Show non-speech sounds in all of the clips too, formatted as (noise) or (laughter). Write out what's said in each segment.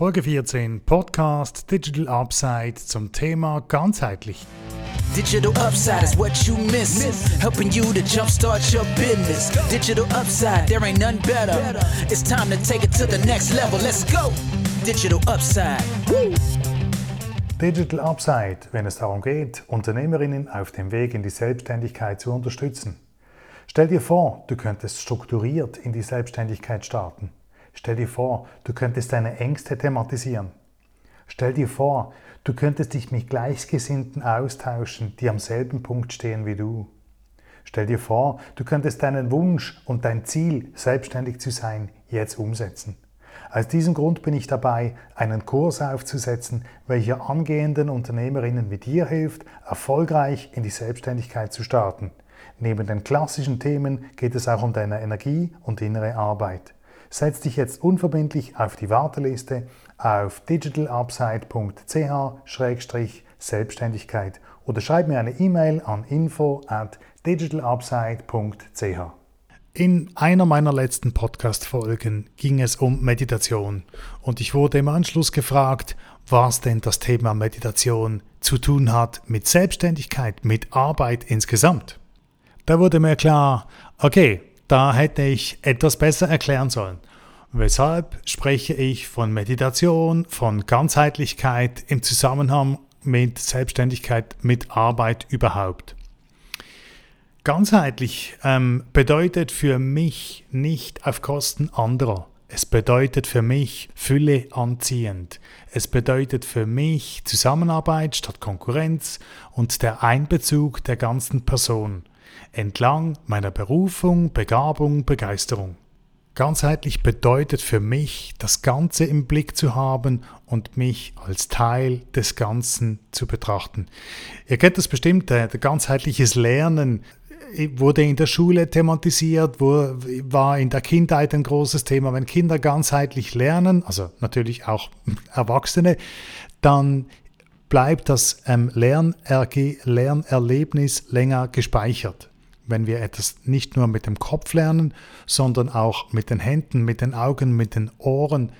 Folge 14 Podcast Digital Upside zum Thema ganzheitlich. Digital Upside is what you miss. Helping you to jumpstart your business. Digital Upside, there ain't none better. It's time to take it to the next level. Let's go. Digital Upside. Digital Upside, wenn es darum geht, Unternehmerinnen auf dem Weg in die Selbstständigkeit zu unterstützen. Stell dir vor, du könntest strukturiert in die Selbstständigkeit starten. Stell dir vor, du könntest deine Ängste thematisieren. Stell dir vor, du könntest dich mit Gleichgesinnten austauschen, die am selben Punkt stehen wie du. Stell dir vor, du könntest deinen Wunsch und dein Ziel, selbstständig zu sein, jetzt umsetzen. Aus diesem Grund bin ich dabei, einen Kurs aufzusetzen, welcher angehenden Unternehmerinnen wie dir hilft, erfolgreich in die Selbstständigkeit zu starten. Neben den klassischen Themen geht es auch um deine Energie und innere Arbeit. Setz dich jetzt unverbindlich auf die Warteliste auf digitalupside.ch-selbstständigkeit oder schreib mir eine E-Mail an info at digitalupside.ch. In einer meiner letzten Podcast-Folgen ging es um Meditation und ich wurde im Anschluss gefragt, was denn das Thema Meditation zu tun hat mit Selbstständigkeit, mit Arbeit insgesamt. Da wurde mir klar, okay, da hätte ich etwas besser erklären sollen. Weshalb spreche ich von Meditation, von Ganzheitlichkeit im Zusammenhang mit Selbstständigkeit, mit Arbeit überhaupt? Ganzheitlich ähm, bedeutet für mich nicht auf Kosten anderer. Es bedeutet für mich Fülle anziehend. Es bedeutet für mich Zusammenarbeit statt Konkurrenz und der Einbezug der ganzen Person entlang meiner Berufung, Begabung, Begeisterung. Ganzheitlich bedeutet für mich, das Ganze im Blick zu haben und mich als Teil des Ganzen zu betrachten. Ihr kennt das bestimmt, ganzheitliches Lernen äh, wurde in der Schule thematisiert, war in der Kindheit ein großes Thema. Wenn Kinder ganzheitlich lernen, also natürlich auch (laughs) Erwachsene, dann bleibt das ähm, Lernerlebnis länger gespeichert wenn wir etwas nicht nur mit dem Kopf lernen, sondern auch mit den Händen, mit den Augen, mit den Ohren,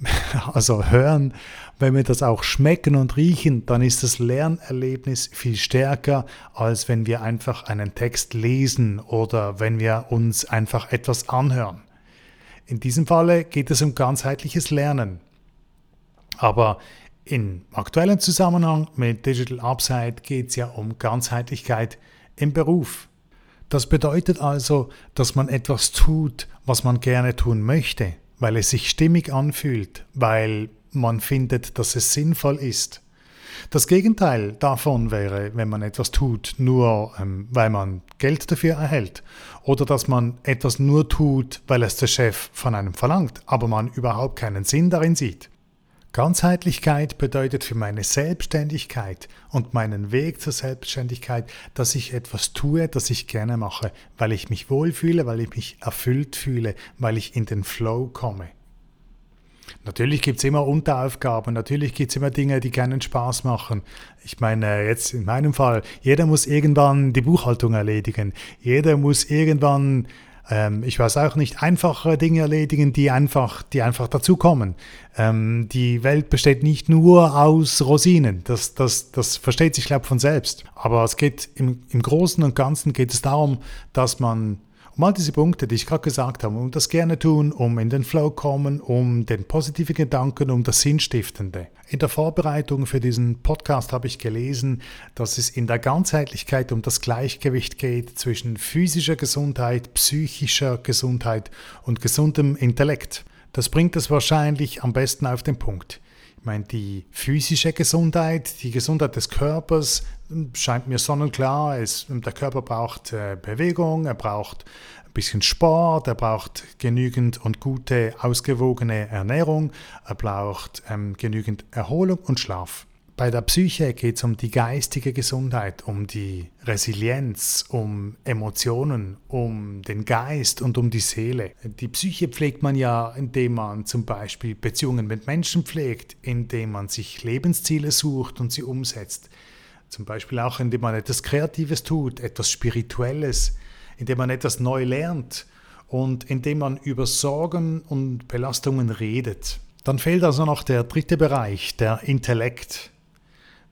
(laughs) also hören, wenn wir das auch schmecken und riechen, dann ist das Lernerlebnis viel stärker, als wenn wir einfach einen Text lesen oder wenn wir uns einfach etwas anhören. In diesem Falle geht es um ganzheitliches Lernen. Aber im aktuellen Zusammenhang mit Digital Upside geht es ja um Ganzheitlichkeit im Beruf. Das bedeutet also, dass man etwas tut, was man gerne tun möchte, weil es sich stimmig anfühlt, weil man findet, dass es sinnvoll ist. Das Gegenteil davon wäre, wenn man etwas tut, nur ähm, weil man Geld dafür erhält oder dass man etwas nur tut, weil es der Chef von einem verlangt, aber man überhaupt keinen Sinn darin sieht. Ganzheitlichkeit bedeutet für meine Selbstständigkeit und meinen Weg zur Selbstständigkeit, dass ich etwas tue, das ich gerne mache, weil ich mich wohlfühle, weil ich mich erfüllt fühle, weil ich in den Flow komme. Natürlich gibt es immer Unteraufgaben, natürlich gibt es immer Dinge, die keinen Spaß machen. Ich meine, jetzt in meinem Fall, jeder muss irgendwann die Buchhaltung erledigen, jeder muss irgendwann ähm, ich weiß auch nicht, einfache Dinge erledigen, die einfach, die einfach dazukommen. Ähm, die Welt besteht nicht nur aus Rosinen, das, das, das versteht sich, glaube ich, von selbst. Aber es geht im, im Großen und Ganzen geht es darum, dass man um all diese Punkte, die ich gerade gesagt habe, um das gerne tun, um in den Flow kommen, um den positiven Gedanken, um das Sinnstiftende. In der Vorbereitung für diesen Podcast habe ich gelesen, dass es in der Ganzheitlichkeit um das Gleichgewicht geht zwischen physischer Gesundheit, psychischer Gesundheit und gesundem Intellekt. Das bringt es wahrscheinlich am besten auf den Punkt. Ich meine, die physische Gesundheit, die Gesundheit des Körpers scheint mir sonnenklar. Es, der Körper braucht äh, Bewegung, er braucht ein bisschen Sport, er braucht genügend und gute, ausgewogene Ernährung, er braucht ähm, genügend Erholung und Schlaf. Bei der Psyche geht es um die geistige Gesundheit, um die Resilienz, um Emotionen, um den Geist und um die Seele. Die Psyche pflegt man ja, indem man zum Beispiel Beziehungen mit Menschen pflegt, indem man sich Lebensziele sucht und sie umsetzt. Zum Beispiel auch, indem man etwas Kreatives tut, etwas Spirituelles, indem man etwas neu lernt und indem man über Sorgen und Belastungen redet. Dann fehlt also noch der dritte Bereich, der Intellekt.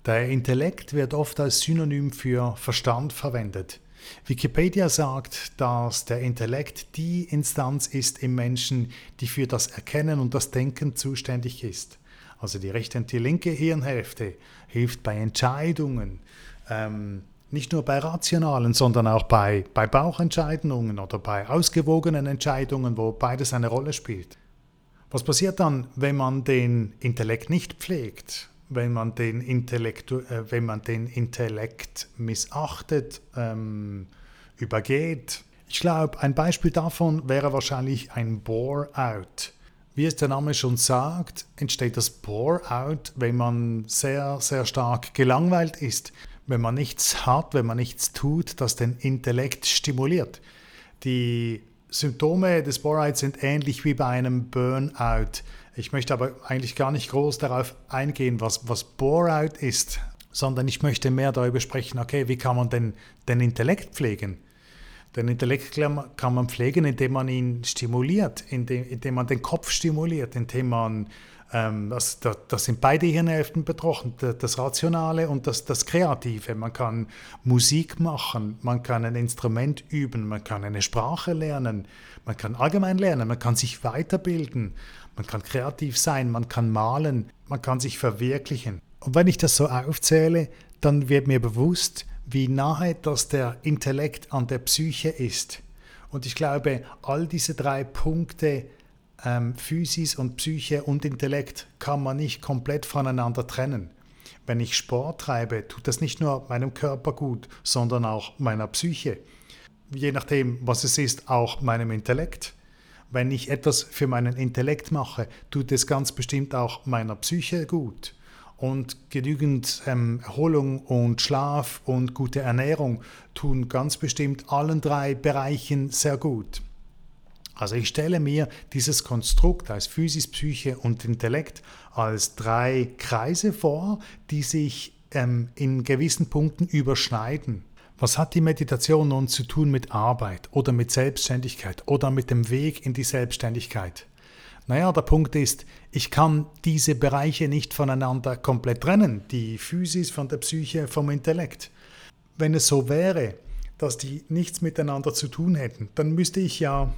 Der Intellekt wird oft als Synonym für Verstand verwendet. Wikipedia sagt, dass der Intellekt die Instanz ist im Menschen, die für das Erkennen und das Denken zuständig ist. Also die rechte und die linke Hirnhälfte hilft bei Entscheidungen, ähm, nicht nur bei rationalen, sondern auch bei, bei Bauchentscheidungen oder bei ausgewogenen Entscheidungen, wo beides eine Rolle spielt. Was passiert dann, wenn man den Intellekt nicht pflegt, wenn man den Intellekt, äh, wenn man den Intellekt missachtet, ähm, übergeht? Ich glaube, ein Beispiel davon wäre wahrscheinlich ein Bore-out. Wie es der Name schon sagt, entsteht das Bore-out, wenn man sehr, sehr stark gelangweilt ist wenn man nichts hat, wenn man nichts tut, das den Intellekt stimuliert. Die Symptome des Bore-out sind ähnlich wie bei einem Burnout. Ich möchte aber eigentlich gar nicht groß darauf eingehen, was, was Bore-out ist, sondern ich möchte mehr darüber sprechen, okay, wie kann man denn den Intellekt pflegen? Den Intellekt kann man pflegen, indem man ihn stimuliert, indem, indem man den Kopf stimuliert, indem man ähm, das, das, das, sind beide Hirnhälften betroffen, das Rationale und das, das Kreative. Man kann Musik machen, man kann ein Instrument üben, man kann eine Sprache lernen, man kann allgemein lernen, man kann sich weiterbilden, man kann kreativ sein, man kann malen, man kann sich verwirklichen. Und wenn ich das so aufzähle, dann wird mir bewusst, wie nahe das der Intellekt an der Psyche ist. Und ich glaube, all diese drei Punkte ähm, Physis und Psyche und Intellekt kann man nicht komplett voneinander trennen. Wenn ich Sport treibe, tut das nicht nur meinem Körper gut, sondern auch meiner Psyche. Je nachdem, was es ist, auch meinem Intellekt. Wenn ich etwas für meinen Intellekt mache, tut es ganz bestimmt auch meiner Psyche gut. Und genügend ähm, Erholung und Schlaf und gute Ernährung tun ganz bestimmt allen drei Bereichen sehr gut. Also ich stelle mir dieses Konstrukt als Physis, Psyche und Intellekt als drei Kreise vor, die sich ähm, in gewissen Punkten überschneiden. Was hat die Meditation nun zu tun mit Arbeit oder mit Selbstständigkeit oder mit dem Weg in die Selbstständigkeit? Naja, der Punkt ist, ich kann diese Bereiche nicht voneinander komplett trennen, die Physis von der Psyche vom Intellekt. Wenn es so wäre, dass die nichts miteinander zu tun hätten, dann müsste ich ja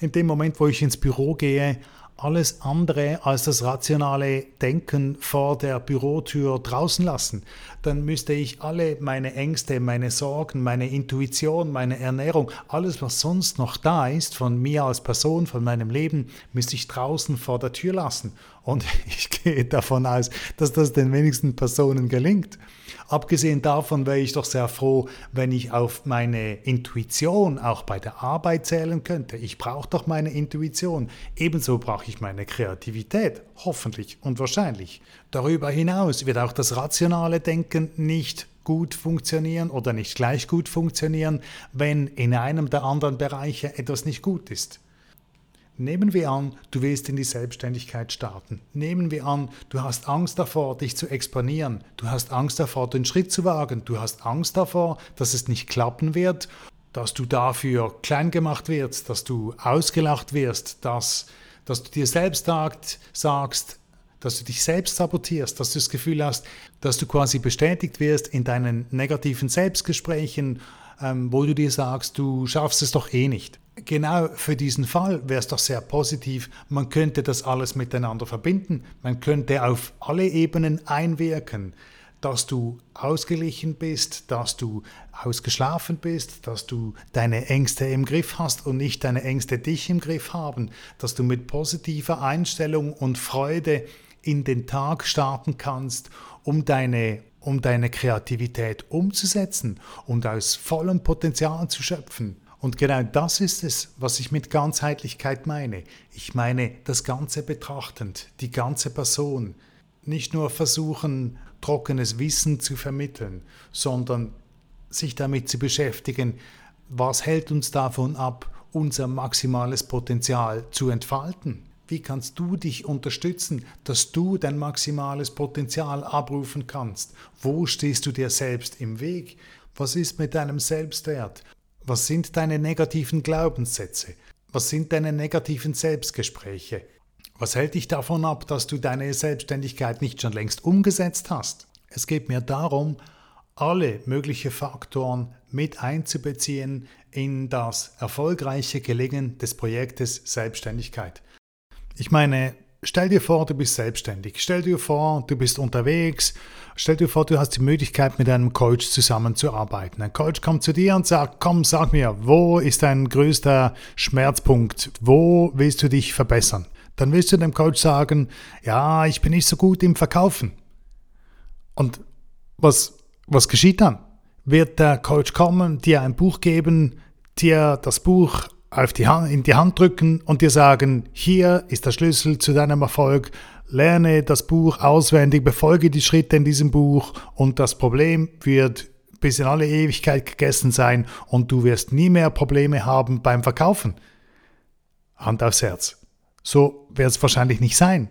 in dem Moment, wo ich ins Büro gehe, alles andere als das rationale Denken vor der Bürotür draußen lassen. Dann müsste ich alle meine Ängste, meine Sorgen, meine Intuition, meine Ernährung, alles, was sonst noch da ist, von mir als Person, von meinem Leben, müsste ich draußen vor der Tür lassen. Und (laughs) ich gehe davon aus, dass das den wenigsten Personen gelingt. Abgesehen davon wäre ich doch sehr froh, wenn ich auf meine Intuition auch bei der Arbeit zählen könnte. Ich brauche doch meine Intuition. Ebenso brauche ich meine Kreativität, hoffentlich und wahrscheinlich. Darüber hinaus wird auch das rationale Denken nicht gut funktionieren oder nicht gleich gut funktionieren, wenn in einem der anderen Bereiche etwas nicht gut ist. Nehmen wir an, du willst in die Selbstständigkeit starten. Nehmen wir an, du hast Angst davor, dich zu exponieren. Du hast Angst davor, den Schritt zu wagen. Du hast Angst davor, dass es nicht klappen wird, dass du dafür klein gemacht wirst, dass du ausgelacht wirst, dass, dass du dir selbst sagst, dass du dich selbst sabotierst, dass du das Gefühl hast, dass du quasi bestätigt wirst in deinen negativen Selbstgesprächen, ähm, wo du dir sagst, du schaffst es doch eh nicht. Genau für diesen Fall wäre es doch sehr positiv, man könnte das alles miteinander verbinden, man könnte auf alle Ebenen einwirken, dass du ausgeglichen bist, dass du ausgeschlafen bist, dass du deine Ängste im Griff hast und nicht deine Ängste dich im Griff haben, dass du mit positiver Einstellung und Freude in den Tag starten kannst, um deine um deine Kreativität umzusetzen und aus vollem Potenzial zu schöpfen. Und genau das ist es, was ich mit Ganzheitlichkeit meine. Ich meine das Ganze betrachtend, die ganze Person. Nicht nur versuchen, trockenes Wissen zu vermitteln, sondern sich damit zu beschäftigen, was hält uns davon ab, unser maximales Potenzial zu entfalten. Wie kannst du dich unterstützen, dass du dein maximales Potenzial abrufen kannst? Wo stehst du dir selbst im Weg? Was ist mit deinem Selbstwert? Was sind deine negativen Glaubenssätze? Was sind deine negativen Selbstgespräche? Was hält dich davon ab, dass du deine Selbstständigkeit nicht schon längst umgesetzt hast? Es geht mir darum, alle möglichen Faktoren mit einzubeziehen in das erfolgreiche Gelingen des Projektes Selbstständigkeit. Ich meine, stell dir vor, du bist selbstständig. Stell dir vor, du bist unterwegs. Stell dir vor, du hast die Möglichkeit, mit einem Coach zusammenzuarbeiten. Ein Coach kommt zu dir und sagt, komm, sag mir, wo ist dein größter Schmerzpunkt? Wo willst du dich verbessern? Dann willst du dem Coach sagen, ja, ich bin nicht so gut im Verkaufen. Und was, was geschieht dann? Wird der Coach kommen, dir ein Buch geben, dir das Buch auf die Hand, in die Hand drücken und dir sagen, hier ist der Schlüssel zu deinem Erfolg, lerne das Buch auswendig, befolge die Schritte in diesem Buch und das Problem wird bis in alle Ewigkeit gegessen sein und du wirst nie mehr Probleme haben beim Verkaufen. Hand aufs Herz. So wird es wahrscheinlich nicht sein.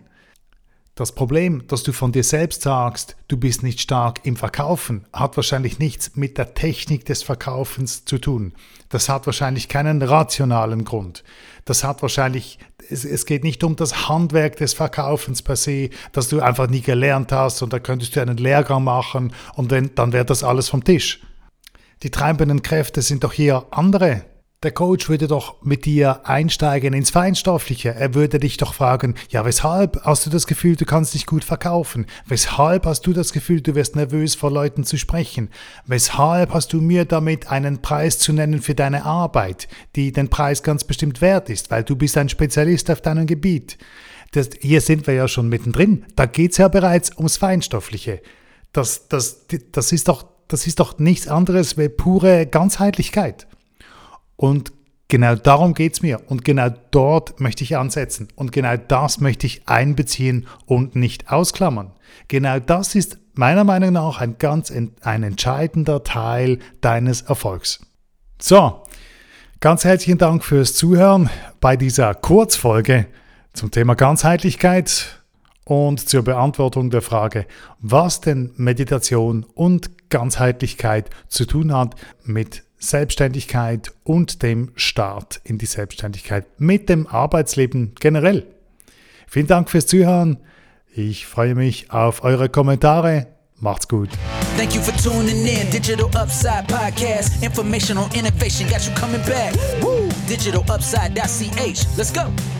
Das Problem, dass du von dir selbst sagst, du bist nicht stark im Verkaufen, hat wahrscheinlich nichts mit der Technik des Verkaufens zu tun. Das hat wahrscheinlich keinen rationalen Grund. Das hat wahrscheinlich, es, es geht nicht um das Handwerk des Verkaufens per se, dass du einfach nie gelernt hast und da könntest du einen Lehrgang machen und dann, dann wäre das alles vom Tisch. Die treibenden Kräfte sind doch hier andere. Der Coach würde doch mit dir einsteigen ins Feinstoffliche. Er würde dich doch fragen, ja, weshalb hast du das Gefühl, du kannst dich gut verkaufen? Weshalb hast du das Gefühl, du wirst nervös vor Leuten zu sprechen? Weshalb hast du mir damit einen Preis zu nennen für deine Arbeit, die den Preis ganz bestimmt wert ist, weil du bist ein Spezialist auf deinem Gebiet? Das, hier sind wir ja schon mittendrin. Da geht es ja bereits ums Feinstoffliche. Das, das, das, ist doch, das ist doch nichts anderes wie pure Ganzheitlichkeit. Und genau darum geht es mir. Und genau dort möchte ich ansetzen. Und genau das möchte ich einbeziehen und nicht ausklammern. Genau das ist meiner Meinung nach ein ganz ein entscheidender Teil deines Erfolgs. So, ganz herzlichen Dank fürs Zuhören bei dieser Kurzfolge zum Thema Ganzheitlichkeit und zur Beantwortung der Frage, was denn Meditation und Ganzheitlichkeit zu tun hat mit Selbstständigkeit und dem Start in die Selbstständigkeit mit dem Arbeitsleben generell. Vielen Dank fürs Zuhören. Ich freue mich auf eure Kommentare. Macht's gut. Thank you for tuning in. Digital Upside Podcast. Information on innovation got you coming back. Woo! DigitalUpside.ch. Let's go.